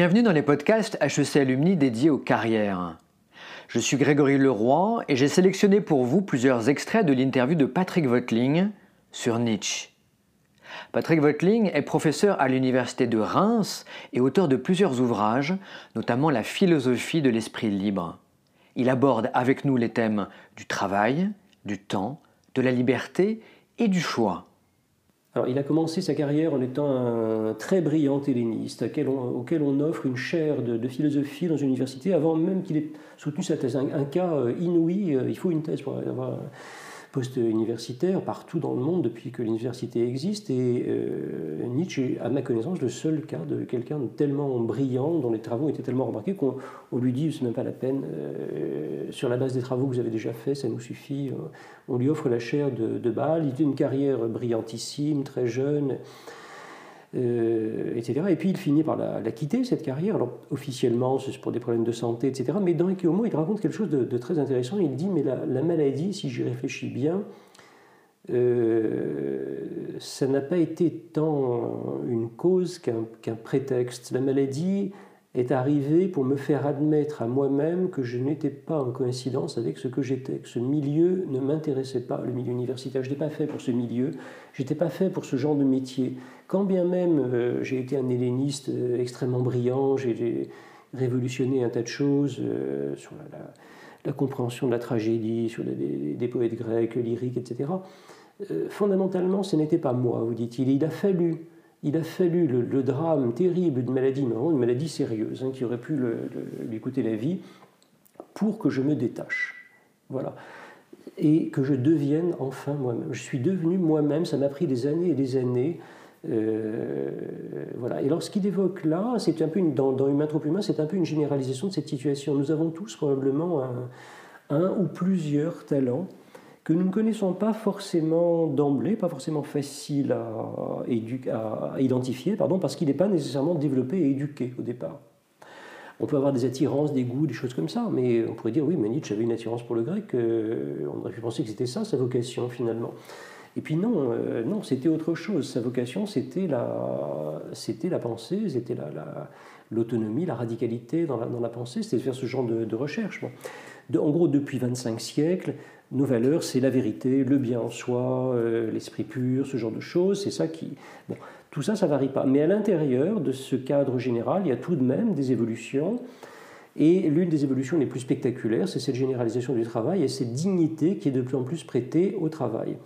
Bienvenue dans les podcasts HEC Alumni dédiés aux carrières. Je suis Grégory Leroy et j'ai sélectionné pour vous plusieurs extraits de l'interview de Patrick Voetling sur Nietzsche. Patrick Voetling est professeur à l'université de Reims et auteur de plusieurs ouvrages, notamment La philosophie de l'esprit libre. Il aborde avec nous les thèmes du travail, du temps, de la liberté et du choix il a commencé sa carrière en étant un très brillant helléniste, auquel on, offre une chaire de, philosophie dans une université avant même qu'il ait soutenu sa thèse. Un, cas euh, inouï, euh, il faut une thèse pour avoir post-universitaire partout dans le monde depuis que l'université existe. Et euh, Nietzsche est, à ma connaissance, le seul cas de quelqu'un tellement brillant, dont les travaux étaient tellement remarqués qu'on lui dit c'est même pas la peine, euh, sur la base des travaux que vous avez déjà faits, ça nous suffit. Euh, on lui offre la chaire de, de Bâle. Il a une carrière brillantissime, très jeune. Euh, etc. Et puis il finit par la, quitter, cette carrière. Alors officiellement, c'est pour des problèmes de santé, etc. Mais dans Ekeomo, il raconte quelque chose de, très intéressant. Il dit, mais la, maladie, si j'y réfléchis bien, euh, ça n'a pas été tant une cause qu'un prétexte. La maladie est arrivée pour me faire admettre à moi-même que je n'étais pas en coïncidence avec ce que j'étais, que ce milieu ne m'intéressait pas, le milieu universitaire. Je n'étais pas fait pour ce milieu, je n'étais pas fait pour ce genre de métier. Quand bien même euh, j'ai été un helléniste euh, extrêmement brillant, j'ai révolutionné un tas de choses euh, sur la, compréhension de la tragédie, sur des poètes grecs, lyriques, etc. fondamentalement, ce n'était pas moi, vous dit-il. Il a fallu, il a fallu le, drame terrible d'une maladie, non, une maladie sérieuse, hein, qui aurait pu lui coûter la vie, pour que je me détache. Voilà et que je devienne enfin moi-même. Je suis devenu moi-même, ça m'a pris des années et des années euh, voilà. Et lorsqu'il évoque là, c'est un peu dans, dans Humain trop humain, c'est un peu une généralisation de cette situation. Nous avons tous probablement un, ou plusieurs talents que nous ne connaissons pas forcément d'emblée, pas forcément facile à, à identifier, pardon, parce qu'il n'est pas nécessairement développé et éduqué au départ. On peut avoir des attirances, des goûts, des choses comme ça, mais on pourrait dire oui, mais Nietzsche avait une attirance pour le grec, euh, on aurait pu penser que c'était ça sa vocation finalement. Et puis non, euh, non c'était autre chose. Sa vocation, c'était la, c'était la pensée, c'était la, l'autonomie, la, radicalité dans la, dans la pensée, c'était de faire ce genre de, recherche. en gros, depuis 25 siècles, nos valeurs, c'est la vérité, le bien en soi, euh, l'esprit pur, ce genre de choses. C'est ça qui. Bon, tout ça, ça varie pas. Mais à l'intérieur de ce cadre général, il y a tout de même des évolutions. Et l'une des évolutions les plus spectaculaires, c'est cette généralisation du travail et cette dignité qui est de plus en plus prêtée au travail.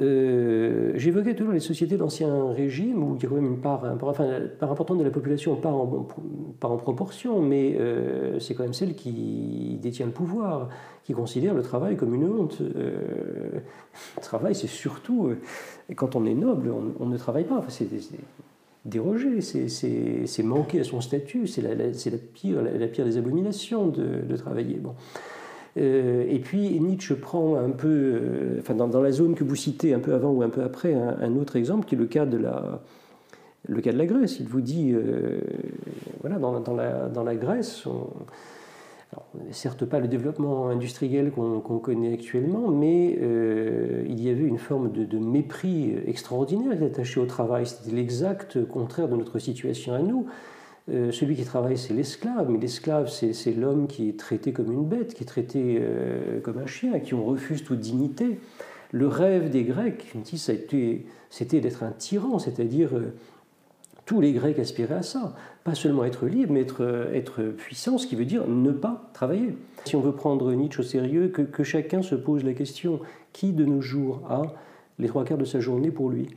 Euh, j'évoquais toujours les sociétés d'ancien régime où il y a quand même une part, enfin, part importante de la population, pas en, proportion, mais euh, c'est quand même celle qui détient le pouvoir, qui considère le travail comme une honte. Euh, le travail, c'est surtout, quand on est noble, on, ne travaille pas. c'est déroger, c'est manquer à son statut, c'est la, pire, des abominations de, travailler. Euh, et puis Nietzsche prend un peu, euh, enfin dans, la zone que vous citez un peu avant ou un peu après, un, autre exemple qui est le cas de la, le cas de la Grèce. Il vous dit, euh, voilà, dans, dans, la, dans, la, Grèce, on, certes pas le développement industriel qu'on connaît actuellement, mais il y avait une forme de mépris extraordinaire attaché au travail. C'était l'exact contraire de notre situation à nous. Euh, celui qui travaille, c'est l'esclave, mais l'esclave, c'est l'homme qui est traité comme une bête, qui est traité euh, comme un chien, à qui on refuse toute dignité. Le rêve des Grecs, c'était d'être un tyran, c'est-à-dire euh, tous les Grecs aspiraient à ça. Pas seulement être libre, mais être, puissant, ce qui veut dire ne pas travailler. Si on veut prendre Nietzsche au sérieux, que chacun se pose la question qui de nos jours a les trois quarts de sa journée pour lui?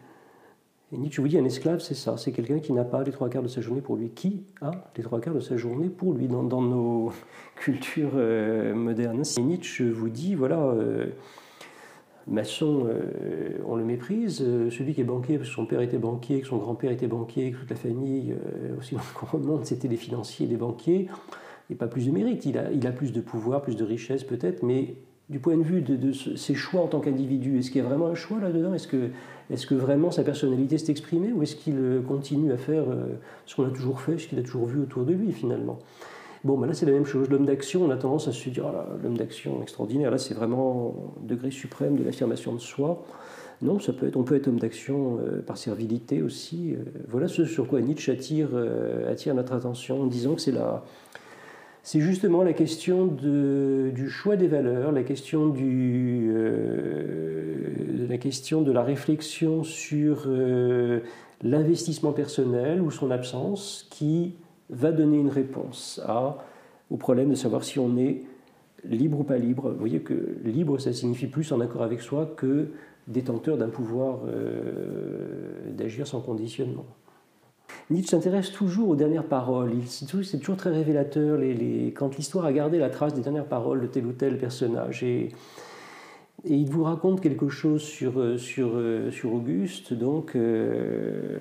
Et Nietzsche vous dit un esclave, c'est ça, c'est quelqu'un qui n'a pas les trois quarts de sa journée pour lui. Qui a les trois quarts de sa journée pour lui? Dans, nos cultures euh, modernes. Et Nietzsche vous dit, voilà, euh, maçon, euh, on le méprise, celui qui est banquier, parce que son père était banquier, que son grand-père était banquier, que toute la famille, aussi qu'on remonte, c'était des financiers, des banquiers, il pas plus de mérite, il a, il a plus de pouvoir, plus de richesse peut-être, mais du point de vue de, ses choix en tant qu'individu, est-ce qu'il y a vraiment un choix là-dedans Est-ce que, est que vraiment sa personnalité s'est exprimée ou est-ce qu'il euh, continue à faire euh, ce qu'on a toujours fait, ce qu'il a toujours vu autour de lui finalement? Bon, ben là c'est la même chose. L'homme d'action, on a tendance à se dire, oh l'homme d'action extraordinaire, là c'est vraiment degré suprême de l'affirmation de soi. Non, ça peut être, on peut être homme d'action par servilité aussi. voilà ce sur quoi Nietzsche attire, attire notre attention en disant que c'est la, c'est justement la question du choix des valeurs, la question, euh, de la réflexion sur euh, l'investissement personnel ou son absence qui va donner une réponse au problème de savoir si on est libre ou pas libre. Vous voyez que libre, ça signifie plus en accord avec soi que détenteur d'un pouvoir euh, d'agir sans conditionnement. Nietzsche s'intéresse toujours aux dernières paroles. C'est toujours, très révélateur quand l'histoire a gardé la trace des dernières paroles de tel ou tel personnage. Et, il vous raconte quelque chose sur, Auguste, donc euh,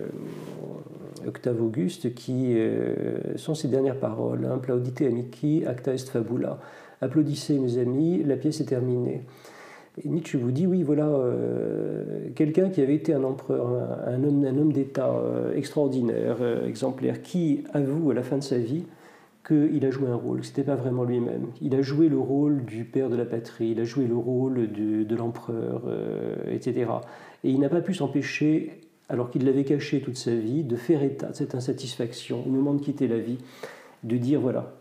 Octave Auguste, qui euh, sont ses dernières paroles. Hein, Plaudite amici, acta est fabula. Applaudissez mes amis, la pièce est terminée. Nietzsche vous dit, oui, voilà, euh, quelqu'un qui avait été un empereur, un, homme, d'État euh, extraordinaire, euh, exemplaire, qui avoue à la fin de sa vie qu'il a joué un rôle, que ce n'était pas vraiment lui-même. Il a joué le rôle du père de la patrie, il a joué le rôle de l'empereur, etc. Et il n'a pas pu s'empêcher, alors qu'il l'avait caché toute sa vie, de faire état de cette insatisfaction au moment de quitter la vie, de dire, voilà,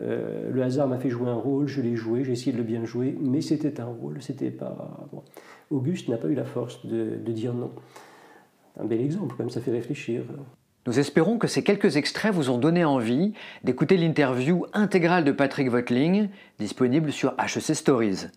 euh, le hasard m'a fait jouer un rôle, je l'ai joué, j'ai essayé de le bien jouer, mais c'était un rôle, c'était pas. Auguste n'a pas eu la force de, de dire non. Un bel exemple, quand même, ça fait réfléchir. Nous espérons que ces quelques extraits vous ont donné envie d'écouter l'interview intégrale de Patrick Votling, disponible sur HEC Stories.